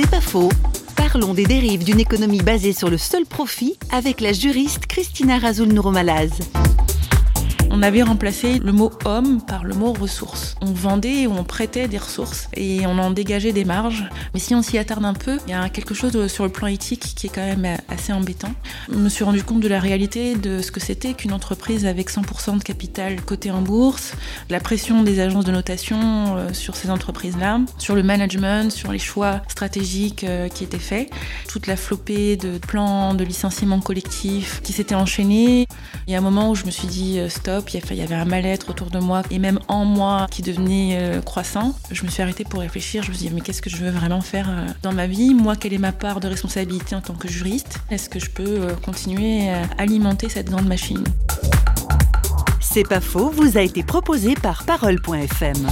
C'est pas faux. Parlons des dérives d'une économie basée sur le seul profit avec la juriste Christina Razoul Nouromalaz. On avait remplacé le mot homme par le mot ressources. On vendait ou on prêtait des ressources et on en dégageait des marges. Mais si on s'y attarde un peu, il y a quelque chose sur le plan éthique qui est quand même assez embêtant. Je me suis rendu compte de la réalité de ce que c'était qu'une entreprise avec 100% de capital coté en bourse, la pression des agences de notation euh, sur ces entreprises-là, sur le management, sur les choix stratégiques euh, qui étaient faits, toute la flopée de plans de licenciement collectif qui s'étaient enchaînés. Il y a un moment où je me suis dit euh, stop, il y avait un mal-être autour de moi et même en moi qui devenait euh, croissant. Je me suis arrêtée pour réfléchir. Je me suis dit, mais qu'est-ce que je veux vraiment faire euh, dans ma vie? Moi, quelle est ma part de responsabilité en tant que juriste? Est-ce que je peux euh, continuer à alimenter cette grande machine? C'est pas faux, vous a été proposé par Parole.fm.